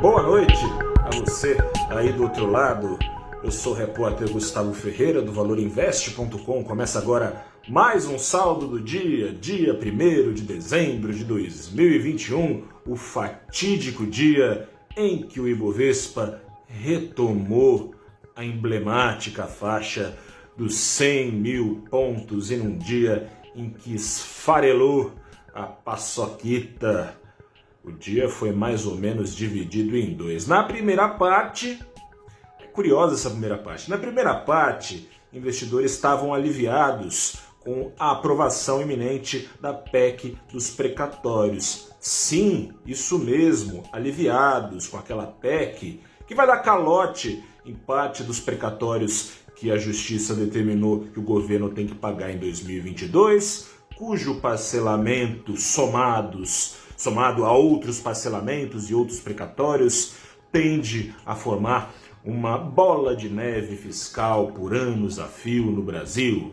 Boa noite a você aí do outro lado. Eu sou o repórter Gustavo Ferreira do ValorInvest.com. Começa agora mais um saldo do dia, dia 1 de dezembro de 2021, o fatídico dia em que o Ibovespa retomou a emblemática faixa dos 100 mil pontos em um dia em que esfarelou a paçoquita. O dia foi mais ou menos dividido em dois. Na primeira parte, é curiosa essa primeira parte. Na primeira parte, investidores estavam aliviados com a aprovação iminente da PEC dos precatórios. Sim, isso mesmo, aliviados com aquela PEC que vai dar calote em parte dos precatórios que a justiça determinou que o governo tem que pagar em 2022, cujo parcelamento somados, somado a outros parcelamentos e outros precatórios, tende a formar uma bola de neve fiscal por anos a fio no Brasil.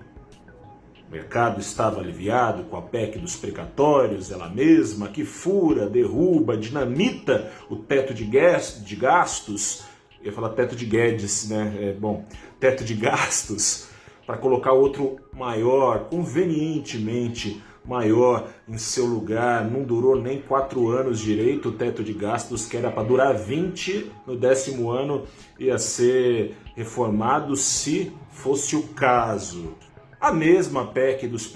O mercado estava aliviado com a PEC dos precatórios, ela mesma que fura, derruba, dinamita o teto de gastos. Eu ia falar teto de Guedes, né? É, bom, teto de gastos para colocar outro maior, convenientemente maior em seu lugar. Não durou nem quatro anos direito o teto de gastos, que era para durar 20 no décimo ano, ia ser reformado se fosse o caso. A mesma PEC dos,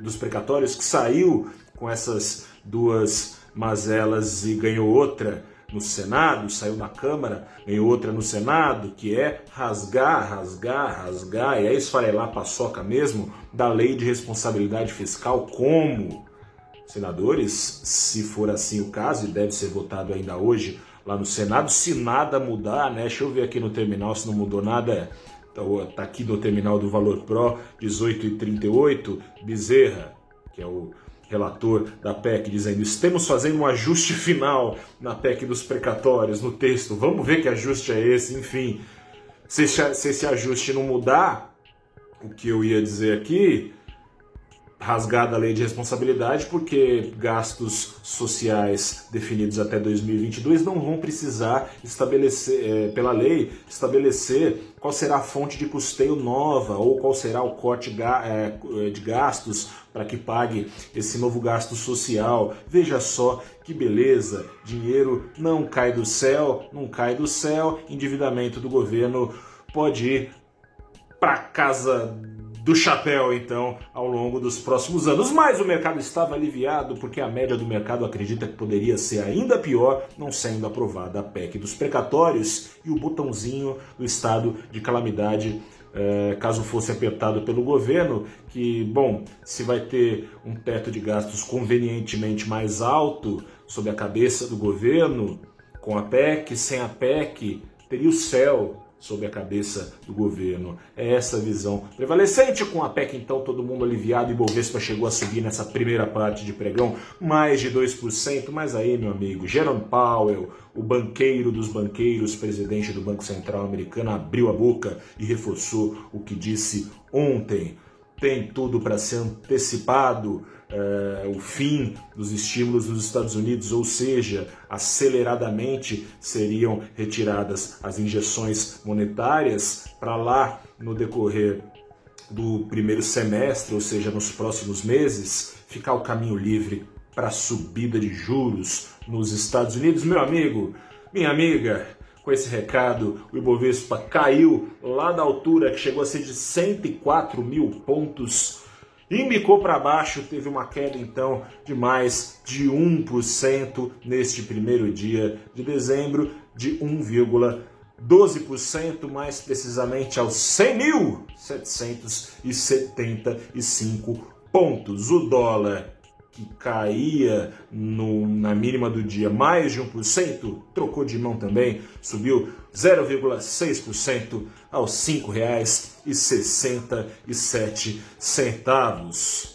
dos precatórios que saiu com essas duas mazelas e ganhou outra no Senado, saiu na Câmara, ganhou outra no Senado, que é rasgar, rasgar, rasgar, e é esfarelar a paçoca mesmo da lei de responsabilidade fiscal, como senadores, se for assim o caso, e deve ser votado ainda hoje lá no Senado, se nada mudar, né? Deixa eu ver aqui no terminal se não mudou nada. Então, tá aqui no terminal do Valor Pro 18,38, Bezerra, que é o relator da PEC, dizendo: estamos fazendo um ajuste final na PEC dos precatórios, no texto. Vamos ver que ajuste é esse, enfim. Se, se esse ajuste não mudar, o que eu ia dizer aqui, rasgada a lei de responsabilidade, porque gastos sociais definidos até 2022 não vão precisar estabelecer, é, pela lei, estabelecer qual será a fonte de custeio nova ou qual será o corte é, de gastos para que pague esse novo gasto social. Veja só que beleza, dinheiro não cai do céu, não cai do céu, endividamento do governo pode ir para casa do chapéu, então, ao longo dos próximos anos. Mas o mercado estava aliviado porque a média do mercado acredita que poderia ser ainda pior, não sendo aprovada a PEC dos precatórios e o botãozinho do estado de calamidade. É, caso fosse apertado pelo governo, que, bom, se vai ter um teto de gastos convenientemente mais alto sobre a cabeça do governo, com a PEC, sem a PEC, teria o céu sobre a cabeça do governo. É essa visão prevalecente. Com a PEC, então, todo mundo aliviado e Bovespa chegou a subir nessa primeira parte de pregão mais de 2%. Mas aí, meu amigo, Jerome Powell, o banqueiro dos banqueiros, presidente do Banco Central americano, abriu a boca e reforçou o que disse ontem. Tem tudo para ser antecipado uh, o fim dos estímulos nos Estados Unidos, ou seja, aceleradamente seriam retiradas as injeções monetárias para lá no decorrer do primeiro semestre, ou seja, nos próximos meses, ficar o caminho livre para a subida de juros nos Estados Unidos. Meu amigo, minha amiga, com esse recado, o Ibovespa caiu lá da altura que chegou a ser de 104 mil pontos Embicou para baixo, teve uma queda então de mais de 1% neste primeiro dia de dezembro, de 1,12%, mais precisamente aos 100.775 pontos. O dólar que caía no, na mínima do dia mais de 1%, trocou de mão também, subiu 0,6% aos R$ 5,67.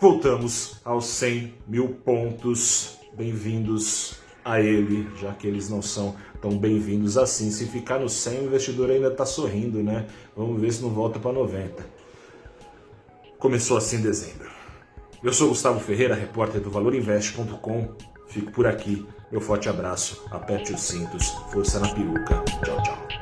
Voltamos aos 100 mil pontos. Bem-vindos a ele, já que eles não são tão bem-vindos assim. Se ficar no 100, o investidor ainda está sorrindo, né? Vamos ver se não volta para 90. Começou assim em dezembro. Eu sou Gustavo Ferreira, repórter do ValorInvest.com. Fico por aqui. Meu forte abraço, aperte os cintos, força na peruca. Tchau, tchau.